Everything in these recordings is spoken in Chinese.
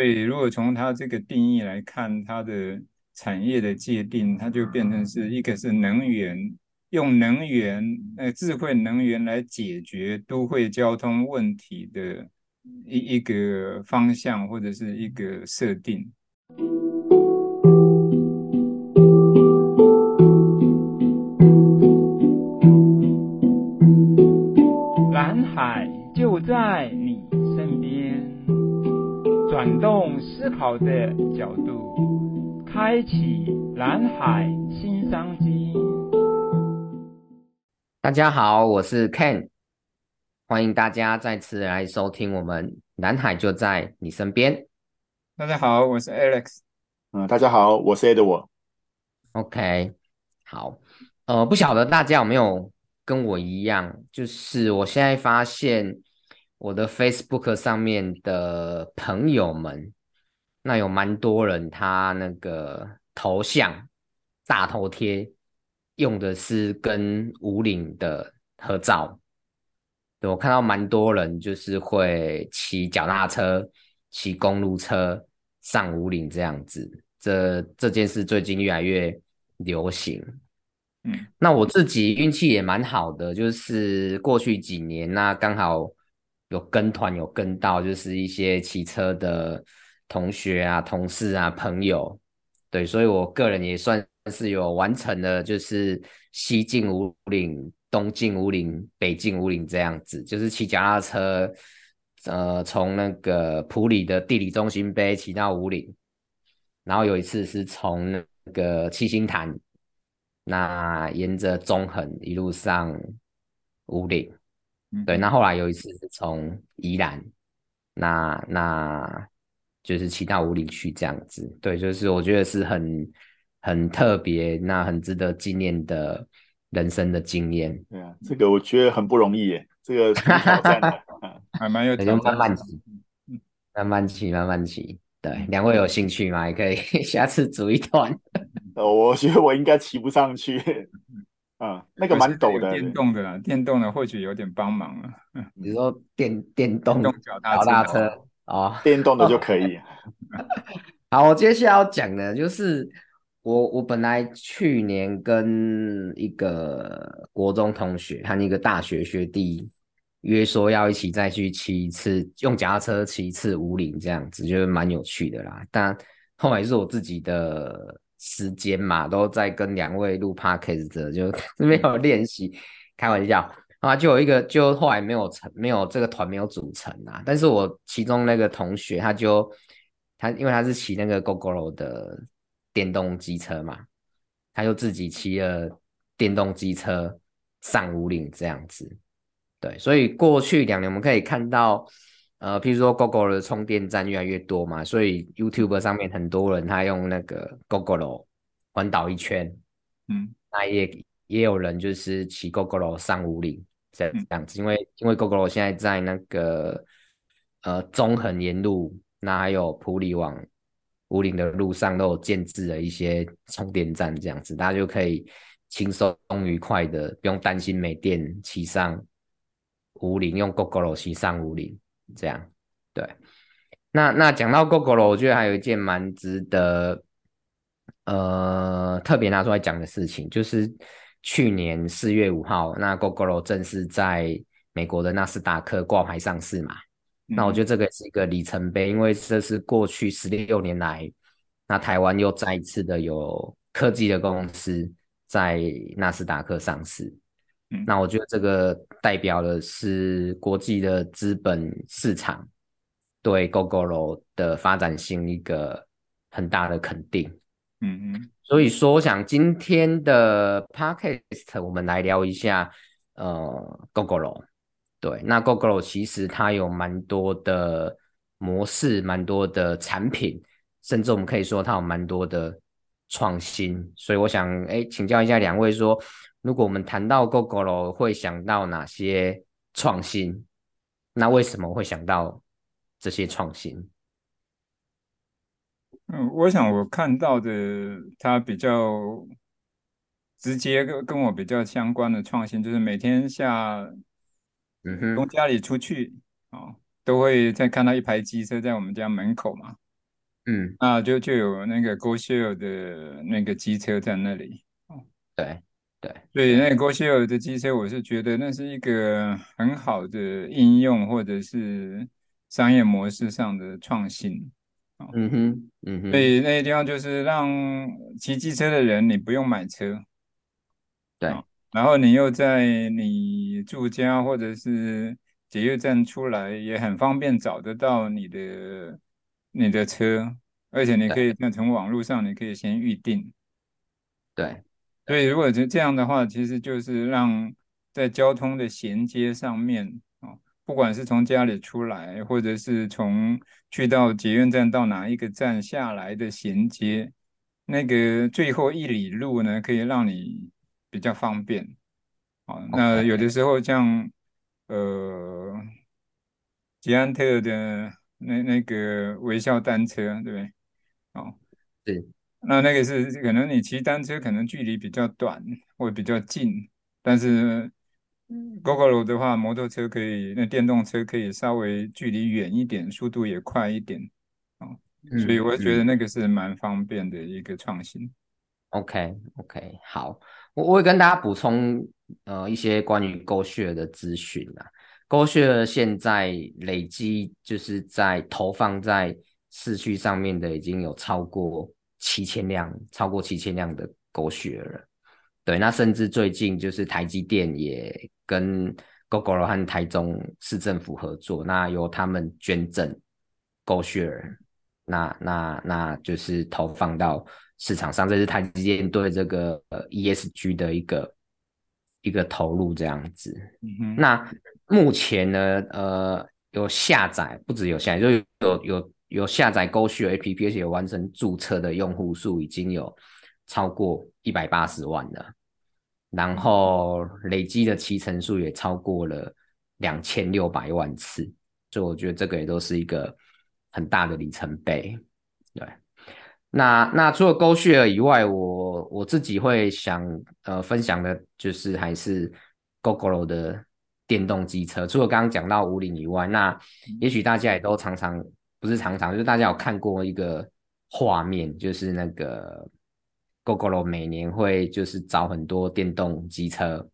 所以如果从它这个定义来看，它的产业的界定，它就变成是一个是能源，用能源呃智慧能源来解决都会交通问题的一一个方向或者是一个设定。蓝海就在你转动思考的角度，开启蓝海新商机。大家好，我是 Ken，欢迎大家再次来收听我们蓝海就在你身边。大家好，我是 Alex。嗯，大家好，我是 Edward。OK，好，呃，不晓得大家有没有跟我一样，就是我现在发现我的 Facebook 上面的朋友们，那有蛮多人他那个头像大头贴用的是跟五岭的合照。对，我看到蛮多人就是会骑脚踏车、骑公路车。上五岭这样子，这这件事最近越来越流行。嗯，那我自己运气也蛮好的，就是过去几年那刚好有跟团有跟到，就是一些骑车的同学啊、同事啊、朋友，对，所以我个人也算是有完成了，就是西进五岭、东进五岭、北进五岭这样子，就是骑脚踏车。呃，从那个埔里的地理中心碑骑到五岭，然后有一次是从那个七星潭，那沿着中横一路上五岭，嗯、对，那后来有一次是从宜兰，那那就是骑到五里去这样子，对，就是我觉得是很很特别，那很值得纪念的人生的经验。对啊，这个我觉得很不容易耶，这个挑战 还蛮有，就慢慢骑，慢慢骑，慢慢骑。对，两位有兴趣吗？也可以 下次组一团。我觉得我应该骑不上去。嗯，那个蛮陡的。电动的啦，电动的或许有点帮忙了。你说电电动脚踏车哦，电动的就可以。好，我接下来要讲的就是我我本来去年跟一个国中同学和一个大学学弟。约说要一起再去骑一次，用脚踏车骑一次五岭，这样子就是蛮有趣的啦。但后来是我自己的时间嘛，都在跟两位录 podcast，就 没有练习。开玩笑啊，就有一个，就后来没有成，没有这个团没有组成啊。但是我其中那个同学，他就他因为他是骑那个 Gogoro 的电动机车嘛，他就自己骑了电动机车上五岭这样子。对，所以过去两年我们可以看到，呃，譬如说 Gogoro 的充电站越来越多嘛，所以 YouTube 上面很多人他用那个 Gogoro 环岛一圈，嗯，那也也有人就是骑 Gogoro 上五岭这样子，嗯、因为因为 Gogoro 现在在那个呃中横沿路，那还有普里往五岭的路上都有建置了一些充电站，这样子大家就可以轻松愉快的不用担心没电骑上。五岭用 Gogoro 骑上五岭，这样对。那那讲到 Gogoro，我觉得还有一件蛮值得呃特别拿出来讲的事情，就是去年四月五号，那 Gogoro 正式在美国的纳斯达克挂牌上市嘛。嗯、那我觉得这个是一个里程碑，因为这是过去十六年来，那台湾又再一次的有科技的公司在纳斯达克上市。那我觉得这个代表的是国际的资本市场对 Gogoro 的发展性一个很大的肯定。嗯嗯，所以说我想今天的 Podcast 我们来聊一下呃 Gogoro。对，那 Gogoro 其实它有蛮多的模式，蛮多的产品，甚至我们可以说它有蛮多的创新。所以我想哎，请教一下两位说。如果我们谈到 Gogoro 会想到哪些创新？那为什么会想到这些创新？嗯，我想我看到的，它比较直接跟跟我比较相关的创新，就是每天下，嗯哼，从家里出去啊，都会再看到一排机车在我们家门口嘛。嗯，啊，就就有那个 GoShare 的那个机车在那里。哦，对那个 GoShare 的机车，我是觉得那是一个很好的应用或者是商业模式上的创新。嗯哼，嗯哼，所以那个地方就是让骑机车的人，你不用买车，对，然后你又在你住家或者是捷运站出来，也很方便找得到你的你的车，而且你可以那从网络上你可以先预定，对，所以如果是这样的话，其实就是让在交通的衔接上面。不管是从家里出来，或者是从去到捷运站到哪一个站下来的衔接，那个最后一里路呢，可以让你比较方便。好，那有的时候像呃捷安特的那那个微笑单车，对不对？哦，对，那那个是可能你骑单车可能距离比较短或比较近，但是。Gogoro 的话，摩托车可以，那电动车可以稍微距离远一点，速度也快一点，哦，所以我觉得那个是蛮方便的一个创新。嗯、OK OK，好，我我会跟大家补充呃一些关于 GoShare 的资讯啊。GoShare 现在累积就是在投放在市区上面的已经有超过七千辆，超过七千辆的 GoShare 了。对，那甚至最近就是台积电也跟 Gogoro 和台中市政府合作，那由他们捐赠 GoShare，那那那就是投放到市场上，这是台积电对这个呃 ESG 的一个一个投入这样子。嗯。那目前呢，呃，有下载不只有下载，就有有有下载 GoShare APP，而且有完成注册的用户数已经有超过一百八十万了。然后累积的骑乘数也超过了两千六百万次，所以我觉得这个也都是一个很大的里程碑。对，那那除了 GoShare 以外，我我自己会想呃分享的就是还是 Gogoro 的电动机车。除了刚刚讲到五菱以外，那也许大家也都常常不是常常，就是大家有看过一个画面，就是那个。Gogoro 每年会就是找很多电动机车，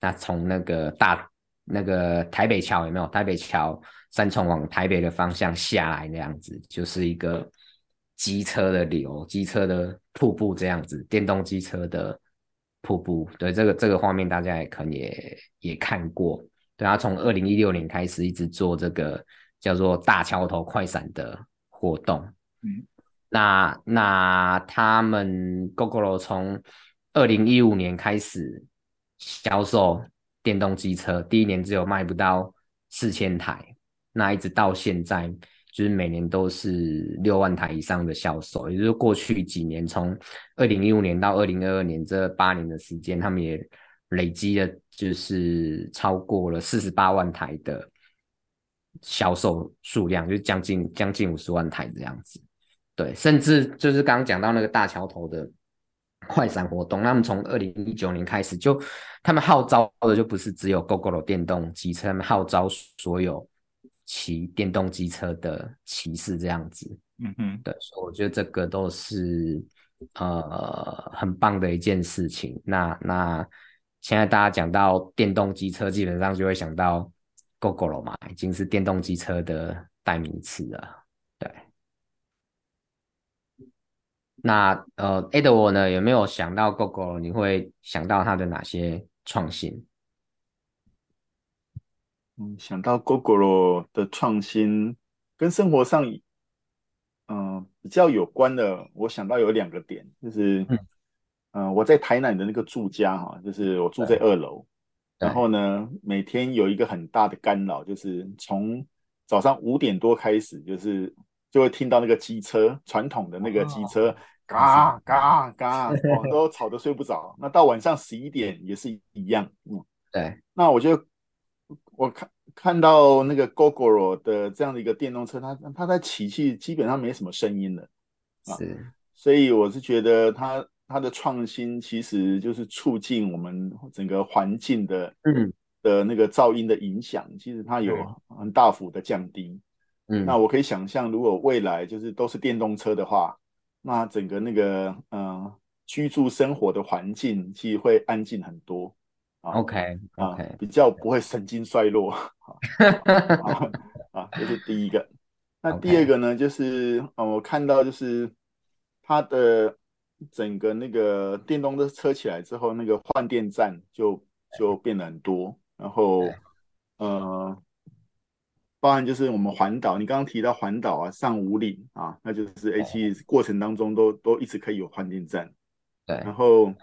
那从那个大那个台北桥有没有？台北桥三重往台北的方向下来那样子，就是一个机车的流，机车的瀑布这样子，电动机车的瀑布。对，这个这个画面大家也可能也也看过。对，他从二零一六年开始一直做这个叫做大桥头快闪的活动。嗯。那那他们 Gogoro 从二零一五年开始销售电动机车，第一年只有卖不到四千台，那一直到现在就是每年都是六万台以上的销售，也就是过去几年从二零一五年到二零二二年这八年的时间，他们也累积了就是超过了四十八万台的销售数量，就将近将近五十万台这样子。对，甚至就是刚刚讲到那个大桥头的快闪活动，他们从二零一九年开始就，他们号召的就不是只有 Gogoro 电动机车，他们号召所有骑电动机车的骑士这样子。嗯哼，对，所以我觉得这个都是呃很棒的一件事情。那那现在大家讲到电动机车，基本上就会想到 Gogoro 嘛，已经是电动机车的代名词了。对那呃，Edward 呢，有没有想到 Gogoro？你会想到它的哪些创新？嗯，想到 Gogoro 的创新跟生活上，嗯、呃，比较有关的，我想到有两个点，就是嗯、呃，我在台南的那个住家哈，就是我住在二楼，然后呢，每天有一个很大的干扰，就是从早上五点多开始，就是就会听到那个机车，传统的那个机车。哦嘎嘎嘎，我都吵得睡不着。那到晚上十一点也是一样。嗯，对。那我就我看看到那个 Gogoro 的这样的一个电动车，它它在骑去基本上没什么声音了。是。啊，所以我是觉得它它的创新其实就是促进我们整个环境的嗯的那个噪音的影响，其实它有很大幅的降低。嗯，那我可以想象，如果未来就是都是电动车的话，那整个那个嗯、呃、居住生活的环境其实会安静很多。啊、OK OK，、啊、比较不会神经衰弱。啊，啊，这是第一个。那第二个呢，就是啊，我看到就是它的整个那个电动的车起来之后，那个换电站就就变得很多，然后呃。包含就是我们环岛，你刚刚提到环岛啊，上五岭啊，那就是 H 过程当中都都一直可以有换电站，对，然后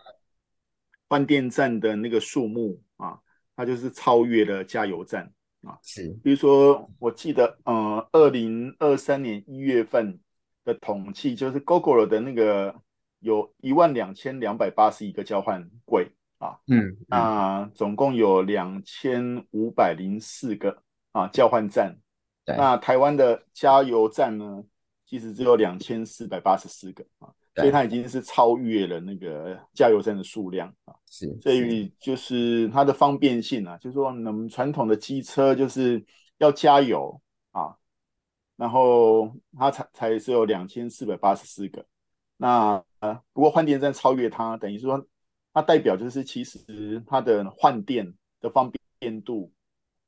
换电站的那个数目啊，它就是超越了加油站啊，是，比如说我记得，呃，二零二三年一月份的统计，就是 Gogoro 的那个有一万两千两百八十一个交换柜啊，嗯，那总共有两千五百零四个。啊，交换站，那台湾的加油站呢，其实只有两千四百八十四个啊，所以它已经是超越了那个加油站的数量啊。是，所以就是它的方便性啊，就是说我们传统的机车就是要加油啊，然后它才才是有两千四百八十四个。那呃，不过换电站超越它，等于说它代表就是其实它的换电的方便度。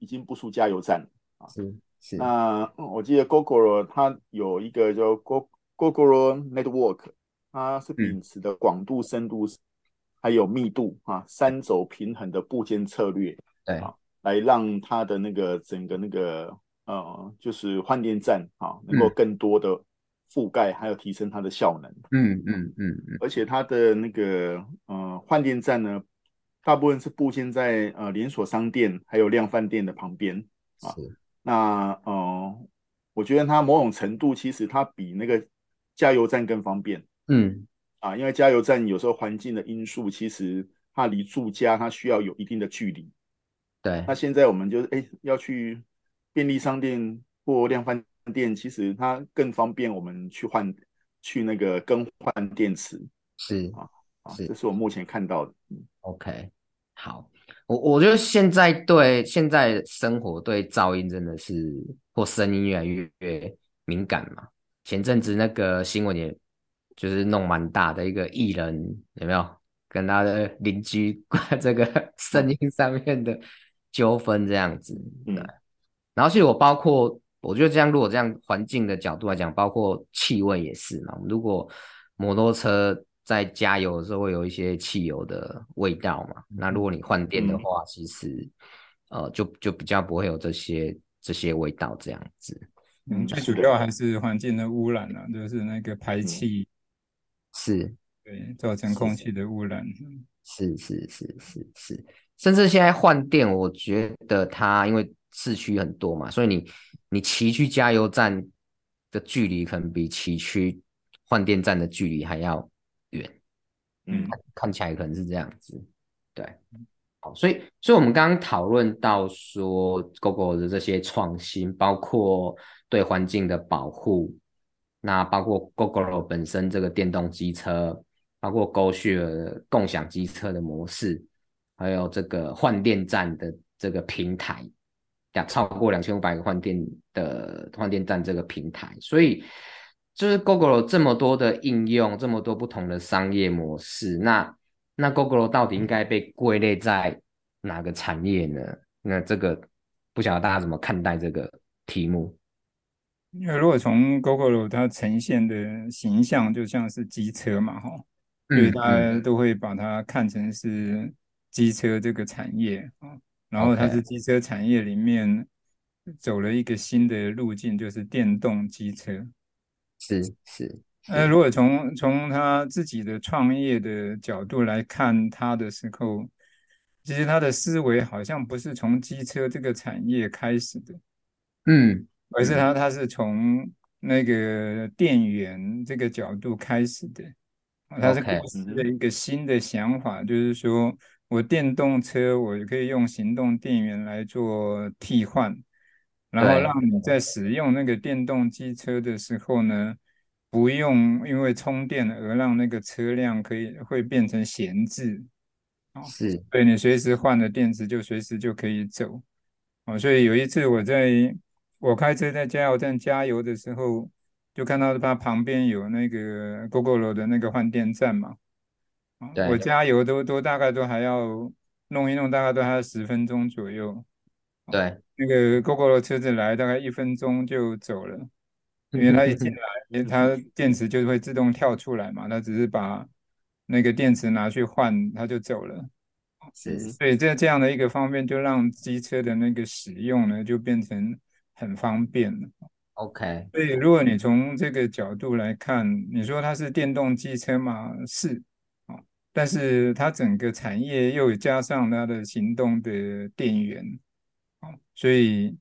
已经不输加油站啊，是是。那我记得 Gogoro 它有一个叫 Go Gogoro Network，它是秉持的广度、深度还有密度啊三轴平衡的部件策略，对啊，来让它的那个整个那个呃就是换电站啊能够更多的覆盖，还有提升它的效能。嗯嗯嗯嗯。而且它的那个呃换电站呢，大部分是布建在呃连锁商店还有量贩店的旁边啊。那呃，我觉得它某种程度其实它比那个加油站更方便。嗯啊，因为加油站有时候环境的因素，其实它离住家它需要有一定的距离。对。那现在我们就是哎要去便利商店或量贩店，其实它更方便我们去换去那个更换电池。是啊。啊，这是我目前看到的。OK，好，我我觉得现在对现在生活对噪音真的是或声音越来越，越敏感嘛。前阵子那个新闻也就是弄蛮大的一个艺人有没有跟他的邻居 这个声音上面的纠纷这样子？对。嗯、然后其实我包括我觉得这样，如果这样环境的角度来讲，包括气味也是嘛。如果摩托车在加油的时候会有一些汽油的味道嘛？那如果你换电的话，嗯、其实呃就就比较不会有这些这些味道这样子。嗯，最主要还是环境的污染啊，就是那个排气、嗯、是，对，造成空气的污染。是是是是是，甚至现在换电，我觉得它因为市区很多嘛，所以你你骑去加油站的距离可能比骑去换电站的距离还要。远，嗯，看起来可能是这样子，对，好，所以，所以我们刚刚讨论到说，Gogoro 的这些创新，包括对环境的保护，那包括 Gogoro 本身这个电动机车，包括 GoShare 共享机车的模式，还有这个换电站的这个平台，呀，超过两千五百个换电的换电站这个平台，所以。就是 Google 这么多的应用，这么多不同的商业模式，那那 Gogoro 到底应该被归类在哪个产业呢？那这个不晓得大家怎么看待这个题目？因为如果从 Gogoro 它呈现的形象就像是机车嘛，哈、嗯，所以大家都会把它看成是机车这个产业啊，然后它是机车产业里面走了一个新的路径，就是电动机车。是是，那如果从从他自己的创业的角度来看他的时候，其实他的思维好像不是从机车这个产业开始的，嗯，而是他他是从那个电源这个角度开始的，他是构思了一个新的想法，就是说我电动车我可以用行动电源来做替换。然后让你在使用那个电动机车的时候呢，不用因为充电而让那个车辆可以会变成闲置，是，所以你随时换了电池就随时就可以走，哦，所以有一次我在我开车在加油站加油的时候，就看到它旁边有那个 Gogoro 的那个换电站嘛。对我加油都都大概都还要弄一弄，大概都还要十分钟左右。对，那个 Gogoro 车子来大概一分钟就走了，因为它一进 来，它电池就会自动跳出来嘛，它只是把那个电池拿去换，它就走了。是，所以这这样的一个方便，就让机车的那个使用呢，就变成很方便了。OK，所以如果你从这个角度来看，你说它是电动机车嘛？是啊，但是它整个产业又加上它的行动的电源，所以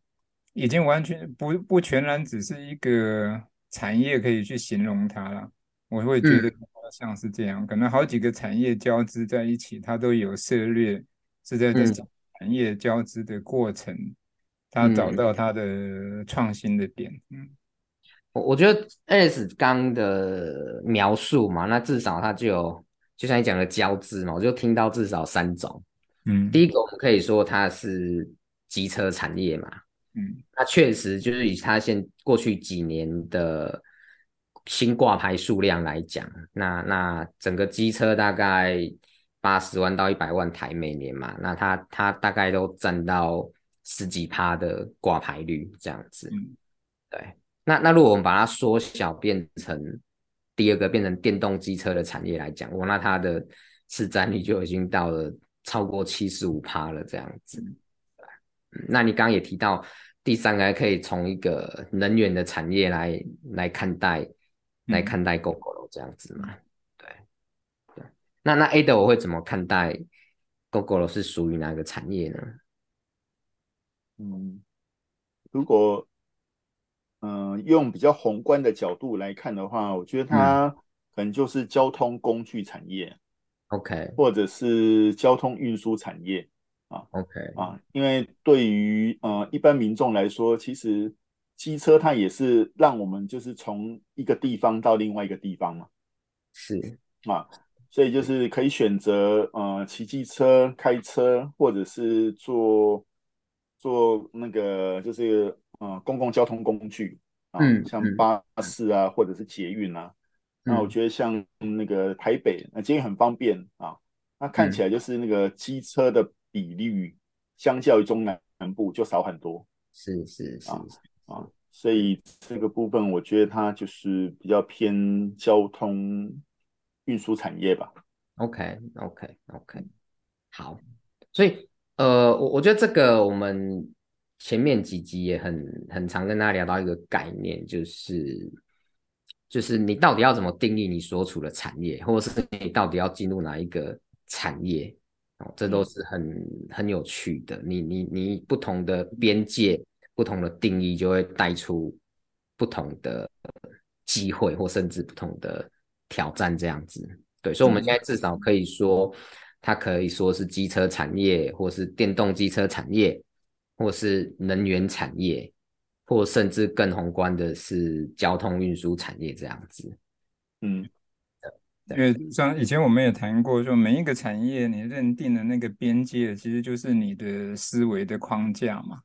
已经完全不不全然只是一个产业可以去形容它了。我会觉得像是这样，嗯、可能好几个产业交织在一起，它都有涉猎，是在这产业交织的过程，嗯、它找到它的创新的点。嗯，我我觉得 Alex 刚的描述嘛，那至少它就有，就像你讲的交织嘛，我就听到至少三种。嗯，第一个我们可以说它是机车产业嘛，嗯，它确实就是以它现过去几年的。新挂牌数量来讲，那那整个机车大概八十万到一百万台每年嘛，那它它大概都占到十几趴的挂牌率这样子。嗯、对，那那如果我们把它缩小变成第二个变成电动机车的产业来讲，哇，那它的市占率就已经到了超过七十五趴了这样子。那你刚刚也提到第三个还可以从一个能源的产业来来看待。来看待 Gogoro 这样子嘛？对对，那那 Ada 我会怎么看待 Gogoro 是属于哪个产业呢？嗯，如果嗯、呃、用比较宏观的角度来看的话，我觉得它可能就是交通工具产业，OK，、嗯、或者是交通运输产业啊，OK。啊，因为对于呃一般民众来说，其实。机车它也是让我们就是从一个地方到另外一个地方嘛，是。啊，所以就是可以选择呃骑机车、开车，或者是坐坐那个就是呃公共交通工具啊，嗯、像巴士啊，嗯、或者是捷运啊。嗯、那我觉得像那个台北，那捷运很方便啊，那看起来就是那个机车的比率相较于中南部就少很多。是是是。啊啊，所以这个部分我觉得它就是比较偏交通运输产业吧。OK，OK，OK，好。所以呃，我我觉得这个我们前面几集也很很常跟大家聊到一个概念，就是就是你到底要怎么定义你所处的产业，或者是你到底要进入哪一个产业，哦，这都是很很有趣的。你你你不同的边界。不同的定义就会带出不同的机会，或甚至不同的挑战，这样子。对，所以我们现在至少可以说，它可以说是机车产业，或是电动机车产业，或是能源产业，或甚至更宏观的是交通运输产业这样子。嗯，因为像以前我们也谈过，说每一个产业你认定的那个边界，其实就是你的思维的框架嘛。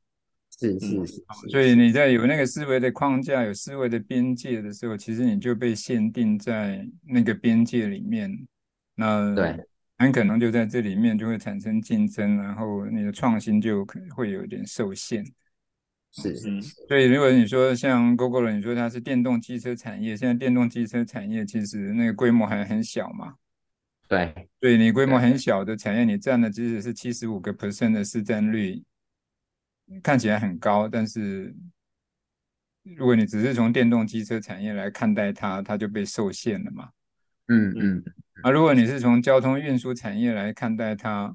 是是是，所以你在有那个思维的框架、有思维的边界的时候，其实你就被限定在那个边界里面。那对，很可能就在这里面就会产生竞争，然后你的创新就可能会有点受限。是是，所以如果你说像 Gogoro，你说它是电动汽车产业，现在电动汽车产业其实那个规模还很小嘛。对，所以你规模很小的产业，你占的即使是七十五个 percent 的市占率。看起来很高，但是如果你只是从电动汽车产业来看待它，它就被受限了嘛。嗯嗯。而、啊、如果你是从交通运输产业来看待它，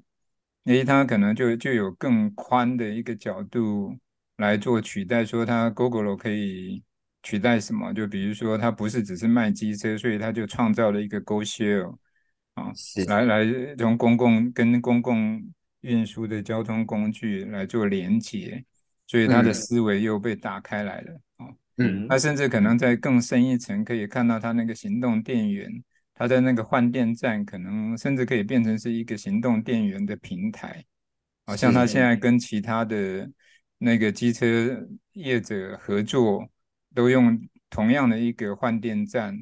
诶，它可能就就有更宽的一个角度来做取代，说它 Gogoro 可以取代什么？就比如说，它不是只是卖机车，所以它就创造了一个 GoShare 啊，来来从公共跟公共。运输的交通工具来做连接，所以它的思维又被打开来了啊。嗯，他甚至可能在更深一层，可以看到它那个行动电源，他在那个换电站，可能甚至可以变成是一个行动电源的平台。好像它现在跟其他的那个机车业者合作，都用同样的一个换电站，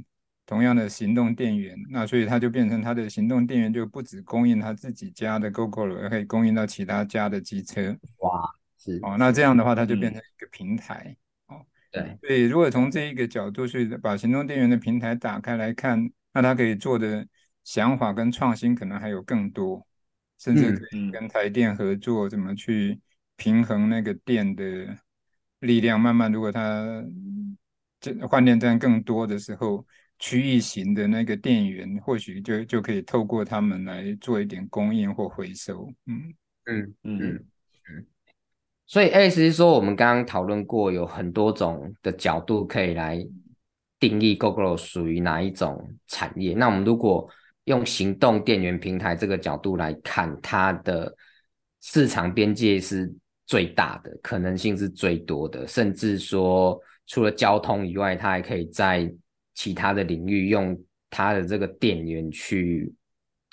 同样的行动电源，那所以它就变成它的行动电源就不只供应他自己家的 Gogoro，而可以供应到其他家的机车。哇，是哦，那这样的话，它就变成一个平台。嗯、哦，对，所以如果从这一个角度去把行动电源的平台打开来看，那它可以做的想法跟创新可能还有更多，甚至可以跟台电合作，怎么去。平衡那个电的力量，慢慢如果它这换电站更多的时候，区域型的那个电源或许就就可以透过他们来做一点供应或回收。嗯嗯嗯嗯。所以意思是说，我们刚刚讨论过，有很多种的角度可以来定义 Gogoro 属于哪一种产业。那我们如果用行动电源平台这个角度来看，它的市场边界是。最大的可能性是最多的，甚至说除了交通以外，它还可以在其他的领域用它的这个电源去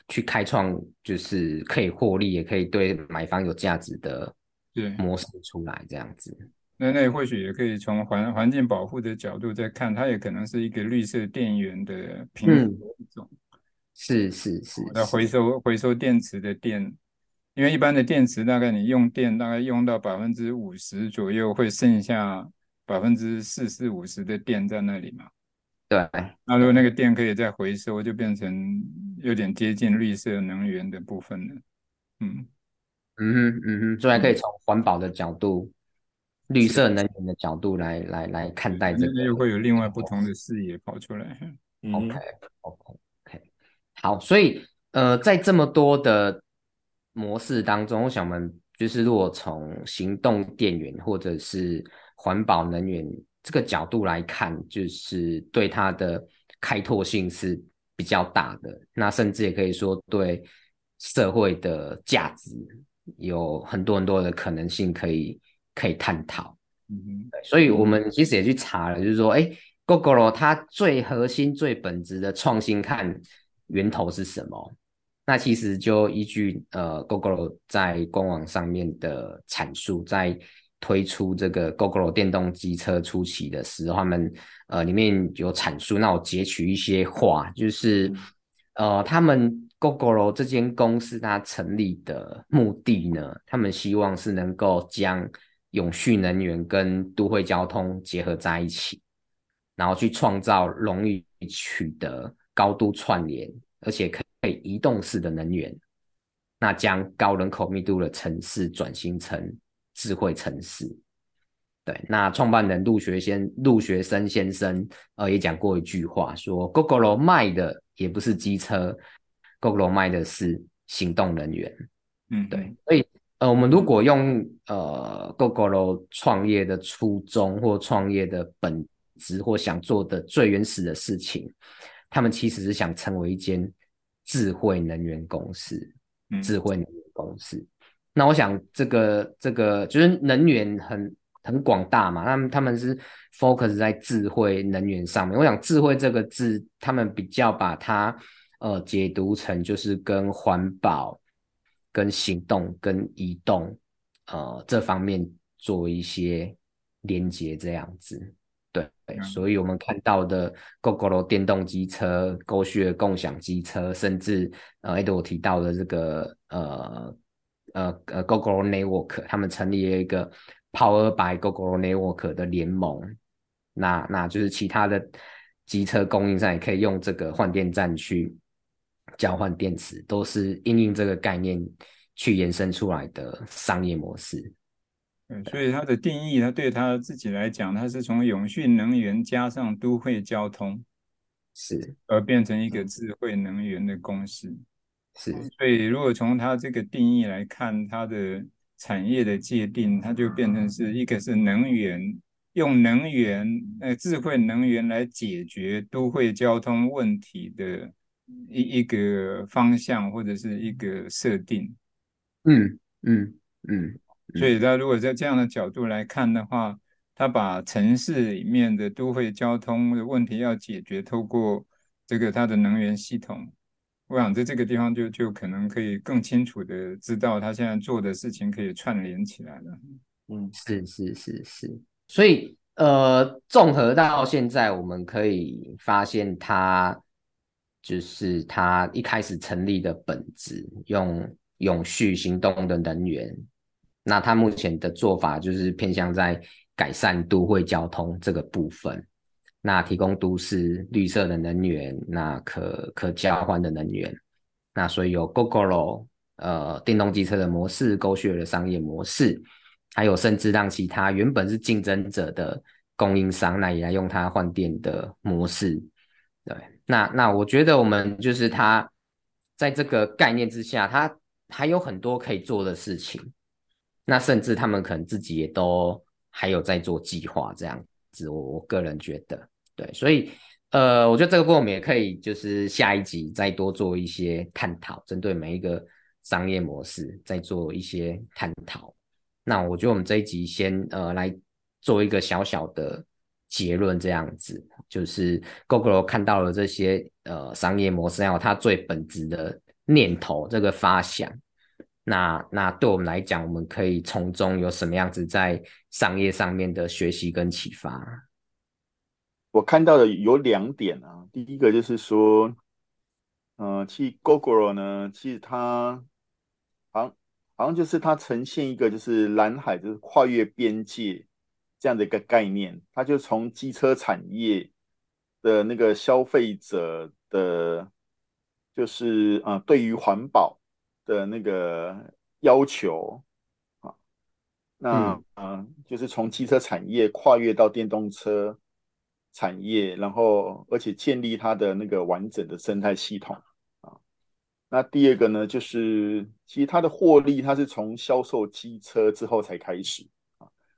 去开创，就是可以获利，也可以对买方有价值的模式出来，这样子。那那或许也可以从环环境保护的角度再看，它也可能是一个绿色电源的平衡的一种。嗯、是是是，那回收回收电池的电。因为一般的电池，大概你用电大概用到百分之五十左右，会剩下百分之四四五十的电在那里嘛。对。那如果那个电可以再回收，就变成有点接近绿色能源的部分了。嗯嗯哼嗯哼，所以还可以从环保的角度、嗯、绿色能源的角度来来来看待这个，又会有另外不同的视野跑出来。OK OK OK，好，所以呃，在这么多的。模式当中，我想我们就是如果从行动电源或者是环保能源这个角度来看，就是对它的开拓性是比较大的。那甚至也可以说对社会的价值有很多很多的可能性可以可以探讨。嗯哼，所以我们其实也去查了，就是说，哎，Gogoro 它最核心、最本质的创新，看源头是什么？那其实就依据呃 Gogoro 在官网上面的阐述，在推出这个 Gogoro 电动机车初期的时候，他们呃里面有阐述。那我截取一些话，就是呃他们 Gogoro 这间公司它成立的目的呢，他们希望是能够将永续能源跟都会交通结合在一起，然后去创造容易取得、高度串联，而且可以。移动式的能源，那将高人口密度的城市转型成智慧城市。对，那创办人陆学先陆学生先生呃也讲过一句话，说 Gogoro 卖的也不是机车，Gogoro 卖的是行动能源。嗯，对，所以呃我们如果用呃 Gogoro 创业的初衷或创业的本质或想做的最原始的事情，他们其实是想成为一间。智慧能源公司，智慧能源公司。嗯、那我想，这个这个就是能源很很广大嘛。他们他们是 focus 在智慧能源上面。我想，智慧这个字，他们比较把它呃解读成就是跟环保、跟行动、跟移动呃这方面做一些连接，这样子。对，所以我们看到的 Gogoro 电动机车、GoShare 共享机车，甚至呃，诶，我提到的这个呃呃呃 Gogoro Network，他们成立了一个 Power by Gogoro Network 的联盟。那那就是其他的机车供应商也可以用这个换电站去交换电池，都是应用这个概念去延伸出来的商业模式。嗯，所以它的定义，它对他自己来讲，它是从永续能源加上都会交通，是而变成一个智慧能源的公司。是，所以如果从它这个定义来看，它的产业的界定，它就变成是一个是能源，用能源呃智慧能源来解决都会交通问题的一一个方向或者是一个设定。嗯嗯嗯。所以，他如果在这样的角度来看的话，他把城市里面的都会交通的问题要解决，透过这个他的能源系统，我想在这个地方就就可能可以更清楚的知道他现在做的事情可以串联起来了。嗯，是是是是，所以呃，综合到现在，我们可以发现，它就是它一开始成立的本质，用永续行动的能源。那它目前的做法就是偏向在改善都会交通这个部分，那提供都市绿色的能源，那可可交换的能源。那所以有 Gogoro 呃电动机车的模式，GoShare 的商业模式。还有，甚至让其他原本是竞争者的供应商，那也来用它换电的模式。对，那那我觉得我们就是他在这个概念之下，他还有很多可以做的事情。那甚至他们可能自己也都还有在做计划，这样子。我我个人觉得，对，所以呃，我觉得这个部分我们也可以就是下一集再多做一些探讨，针对每一个商业模式再做一些探讨。那我觉得我们这一集先呃来做一个小小的结论，这样子就是 Gogoro 看到了这些呃商业模式，还有它最本质的念头这个发想。那那对我们来讲，我们可以从中有什么样子在商业上面的学习跟启发？我看到的有两点啊，第一个就是说，呃，其实 Gogoro 呢，其实它好像。好像就是它呈现一个就是蓝海，就是跨越边界这样的一个概念。它就从机车产业的那个消费者的，就是啊、呃，对于环保的那个要求啊，那嗯、呃，就是从机车产业跨越到电动车产业，然后而且建立它的那个完整的生态系统啊。那第二个呢，就是其实它的获利，它是从销售机车之后才开始啊。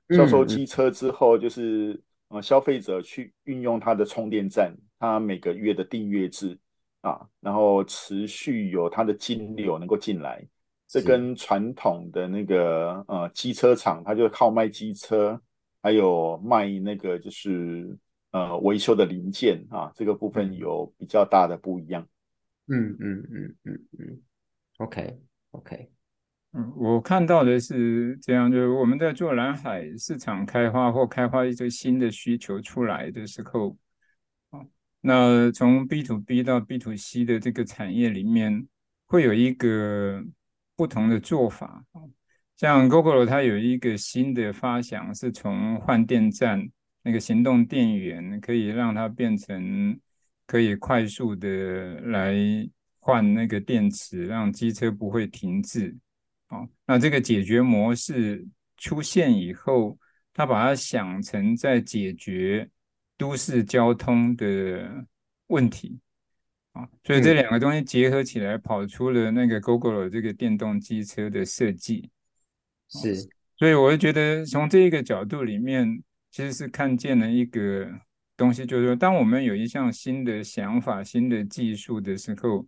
销售机车之后，就是呃消费者去运用它的充电站，它每个月的订阅制啊，然后持续有它的金流能够进来。这跟传统的那个呃机车厂，它就靠卖机车，还有卖那个就是呃维修的零件啊，这个部分有比较大的不一样。嗯嗯嗯嗯嗯，OK OK，嗯，我看到的是这样，就是我们在做蓝海市场开发或开发一些新的需求出来的时候，啊，那从 B to B 到 B to C 的这个产业里面，会有一个不同的做法。像 Gogoro 它有一个新的发想，是从换电站那个行动电源，可以让它变成。可以快速的来换那个电池，让机车不会停滞。哦，那这个解决模式出现以后，他把它想成在解决都市交通的问题。啊，所以这两个东西结合起来，跑出了那个 Gogoro 这个电动机车的设计。是，所以我就觉得从这一个角度里面，其实是看见了一个。东西就是说，当我们有一项新的想法、新的技术的时候，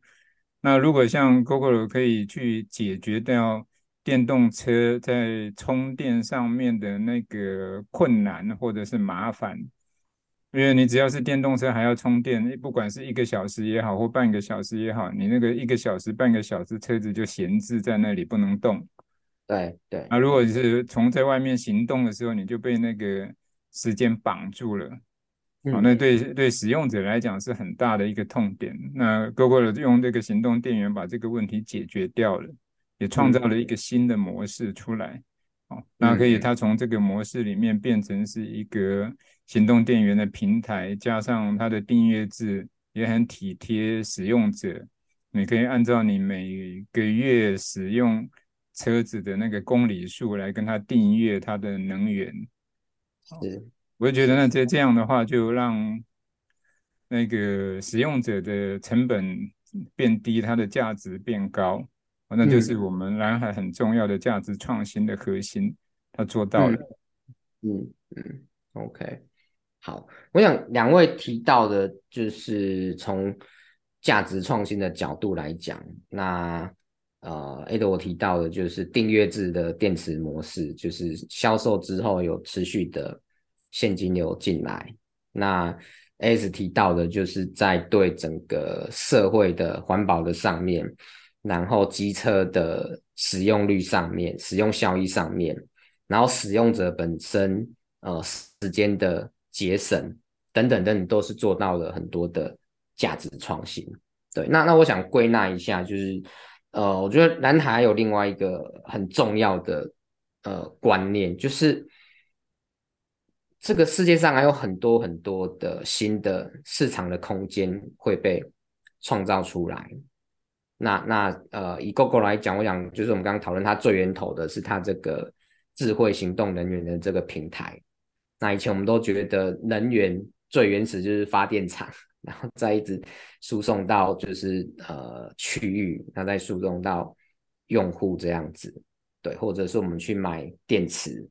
那如果像 Gogoro 可以去解决掉电动车在充电上面的那个困难或者是麻烦，因为你只要是电动车还要充电，不管是一个小时也好或半个小时也好，你那个一个小时、半个小时车子就闲置在那里不能动。对对。那如果是从在外面行动的时候，你就被那个时间绑住了。好，那对对使用者来讲是很大的一个痛点。那 Gogoro 用这个行动电源把这个问题解决掉了，也创造了一个新的模式出来。哦，那可以它从这个模式里面变成是一个行动电源的平台，加上它的订阅制也很体贴使用者。你可以按照你每个月使用车子的那个公里数来跟他订阅它的能源。是。我就觉得，那这这样的话，就让那个使用者的成本变低，它的价值变高，那就是我们蓝海很重要的价值创新的核心，他做到了。嗯嗯，OK，好，我想两位提到的，就是从价值创新的角度来讲，那呃，Ado 我提到的就是订阅制的电池模式，就是销售之后有持续的。现金流进来，那 S 提到的就是在对整个社会的环保的上面，然后机车的使用率上面、使用效益上面，然后使用者本身呃时间的节省等等等等，都是做到了很多的价值创新。对，那那我想归纳一下，就是呃，我觉得蓝海还有另外一个很重要的呃观念，就是这个世界上还有很多很多的新的市场的空间会被创造出来。那那呃，以 GoGo 来讲，我想就是我们刚刚讨论，它最源头的是它这个智慧行动能源的这个平台。那以前我们都觉得能源最原始就是发电厂，然后再一直输送到就是呃区域，那再输送到用户这样子，对，或者是我们去买电池，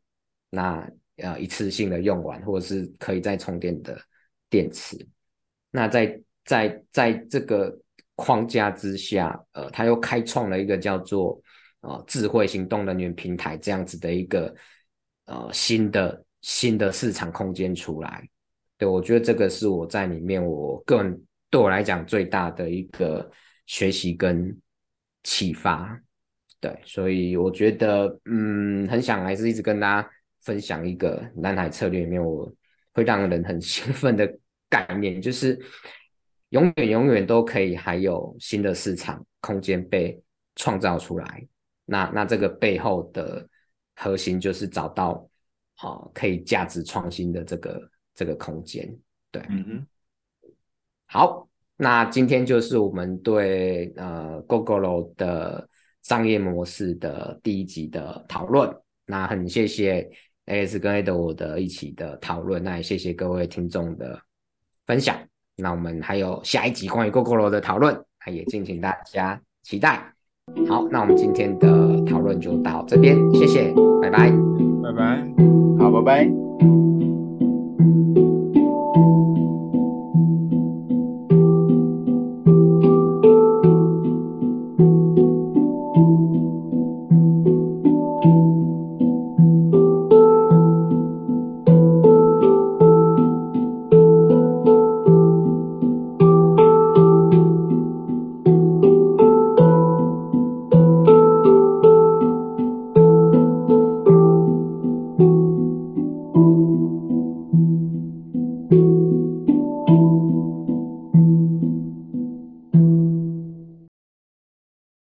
那呃一次性的用完，或者是可以再充电的电池。那在在在这个框架之下，呃，他又开创了一个叫做呃智慧行动能源平台这样子的一个呃新的新的市场空间出来。对，我觉得这个是我在里面我个人对我来讲最大的一个学习跟启发。对，所以我觉得嗯，很想还是一直跟大家分享一个蓝海策略里面我会让人很兴奋的概念，就是。永远永远都可以还有新的市场空间被创造出来，那那这个背后的核心就是找到啊、呃、可以价值创新的这个这个空间，对，嗯哼，好，那今天就是我们对呃 Gogoro 的商业模式的第一集的讨论，那很谢谢 Alex 跟 Edward 的一起的讨论，那也谢谢各位听众的分享。那我们还有下一集关于 GoGo 罗的讨论，那也敬请大家期待。好，那我们今天的讨论就到这边，谢谢，拜拜，拜拜，好，拜拜。